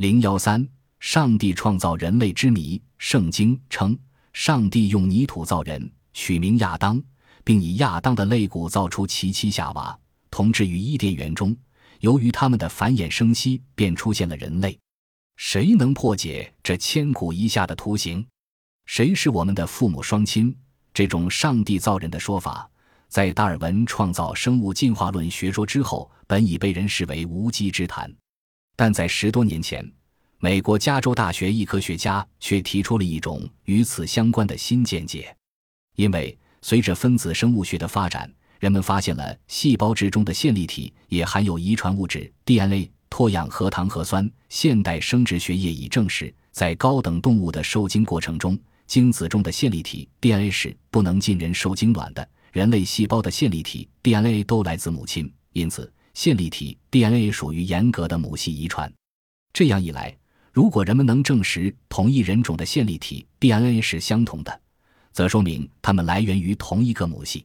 零幺三，上帝创造人类之谜。圣经称，上帝用泥土造人，取名亚当，并以亚当的肋骨造出其妻夏娃，同置于伊甸园中。由于他们的繁衍生息，便出现了人类。谁能破解这千古一下的图形？谁是我们的父母双亲？这种上帝造人的说法，在达尔文创造生物进化论学说之后，本已被人视为无稽之谈。但在十多年前，美国加州大学一科学家却提出了一种与此相关的新见解。因为随着分子生物学的发展，人们发现了细胞质中的线粒体也含有遗传物质 DNA。脱氧核糖核酸。现代生殖学业已证实，在高等动物的受精过程中，精子中的线粒体 DNA 是不能进人受精卵的。人类细胞的线粒体 DNA 都来自母亲，因此线粒体 DNA 属于严格的母系遗传。这样一来，如果人们能证实同一人种的线粒体 DNA 是相同的，则说明它们来源于同一个母系。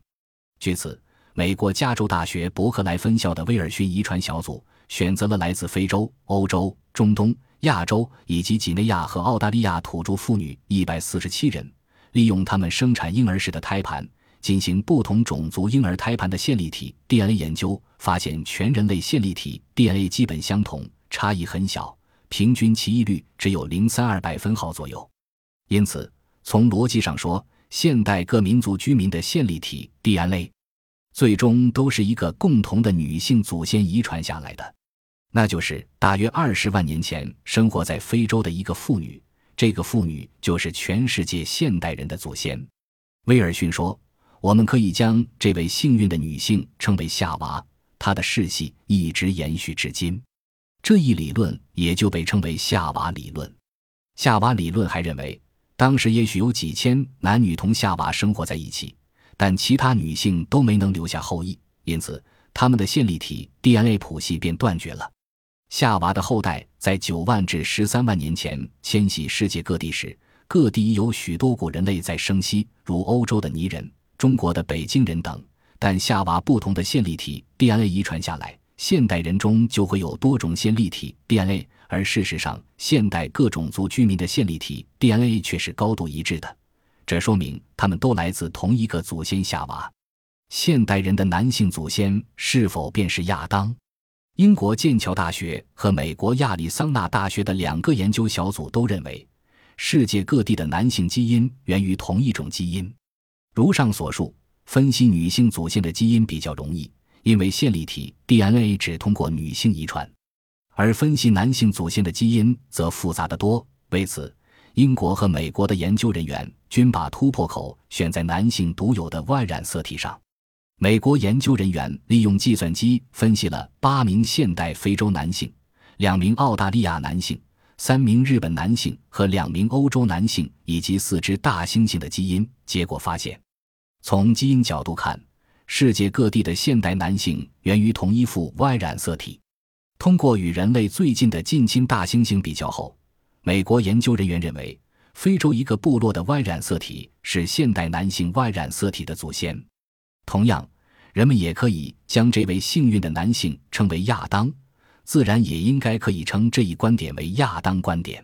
据此，美国加州大学伯克莱分校的威尔逊遗传小组选择了来自非洲、欧洲、中东、亚洲以及几内亚和澳大利亚土著妇女一百四十七人，利用他们生产婴儿时的胎盘。进行不同种族婴儿胎盘的线粒体 DNA 研究，发现全人类线粒体 DNA 基本相同，差异很小，平均奇异率只有零三二百分号左右。因此，从逻辑上说，现代各民族居民的线粒体 DNA 最终都是一个共同的女性祖先遗传下来的，那就是大约二十万年前生活在非洲的一个妇女。这个妇女就是全世界现代人的祖先。威尔逊说。我们可以将这位幸运的女性称为夏娃，她的世系一直延续至今。这一理论也就被称为夏娃理论。夏娃理论还认为，当时也许有几千男女同夏娃生活在一起，但其他女性都没能留下后裔，因此他们的线粒体 DNA 谱系便断绝了。夏娃的后代在九万至十三万年前迁徙世界各地时，各地有许多古人类在生息，如欧洲的泥人。中国的北京人等，但夏娃不同的线粒体 DNA 遗传下来，现代人中就会有多种线粒体 DNA。而事实上，现代各种族居民的线粒体 DNA 却是高度一致的，这说明他们都来自同一个祖先夏娃。现代人的男性祖先是否便是亚当？英国剑桥大学和美国亚利桑那大学的两个研究小组都认为，世界各地的男性基因源于同一种基因。如上所述，分析女性祖先的基因比较容易，因为线粒体 DNA 只通过女性遗传；而分析男性祖先的基因则复杂得多。为此，英国和美国的研究人员均把突破口选在男性独有的 Y 染色体上。美国研究人员利用计算机分析了八名现代非洲男性、两名澳大利亚男性。三名日本男性和两名欧洲男性以及四只大猩猩的基因，结果发现，从基因角度看，世界各地的现代男性源于同一副 Y 染色体。通过与人类最近的近亲大猩猩比较后，美国研究人员认为，非洲一个部落的 Y 染色体是现代男性 Y 染色体的祖先。同样，人们也可以将这位幸运的男性称为亚当。自然也应该可以称这一观点为亚当观点。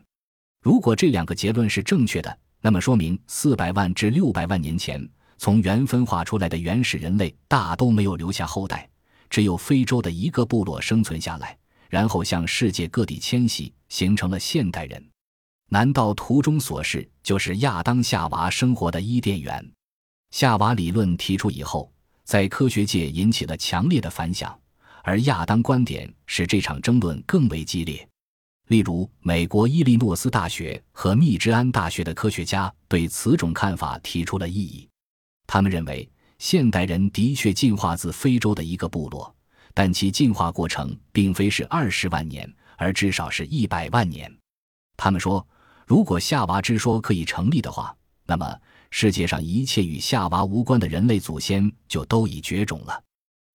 如果这两个结论是正确的，那么说明四百万至六百万年前从原分化出来的原始人类大都没有留下后代，只有非洲的一个部落生存下来，然后向世界各地迁徙，形成了现代人。难道图中所示就是亚当夏娃生活的伊甸园？夏娃理论提出以后，在科学界引起了强烈的反响。而亚当观点使这场争论更为激烈。例如，美国伊利诺斯大学和密芝安大学的科学家对此种看法提出了异议。他们认为，现代人的确进化自非洲的一个部落，但其进化过程并非是二十万年，而至少是一百万年。他们说，如果夏娃之说可以成立的话，那么世界上一切与夏娃无关的人类祖先就都已绝种了。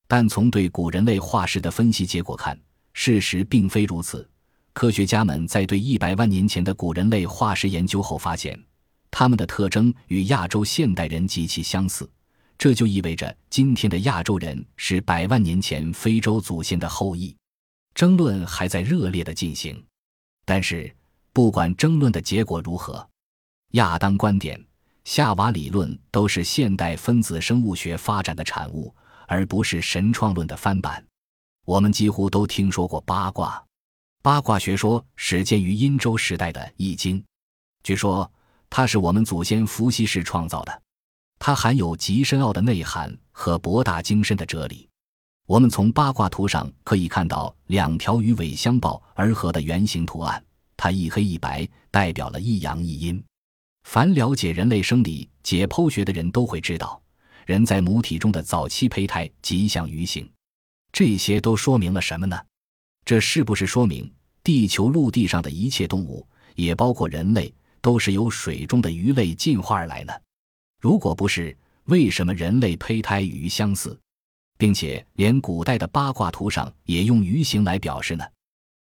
但从对古人类化石的分析结果看，事实并非如此。科学家们在对一百万年前的古人类化石研究后发现，他们的特征与亚洲现代人极其相似，这就意味着今天的亚洲人是百万年前非洲祖先的后裔。争论还在热烈的进行。但是，不管争论的结果如何，亚当观点、夏娃理论都是现代分子生物学发展的产物，而不是神创论的翻版。我们几乎都听说过八卦，八卦学说始建于殷周时代的《易经》，据说它是我们祖先伏羲氏创造的，它含有极深奥的内涵和博大精深的哲理。我们从八卦图上可以看到两条鱼尾相抱而合的圆形图案，它一黑一白，代表了一阳一阴。凡了解人类生理、解剖学的人都会知道，人在母体中的早期胚胎极像鱼形。这些都说明了什么呢？这是不是说明地球陆地上的一切动物，也包括人类，都是由水中的鱼类进化而来呢？如果不是，为什么人类胚胎与鱼相似？并且连古代的八卦图上也用鱼形来表示呢。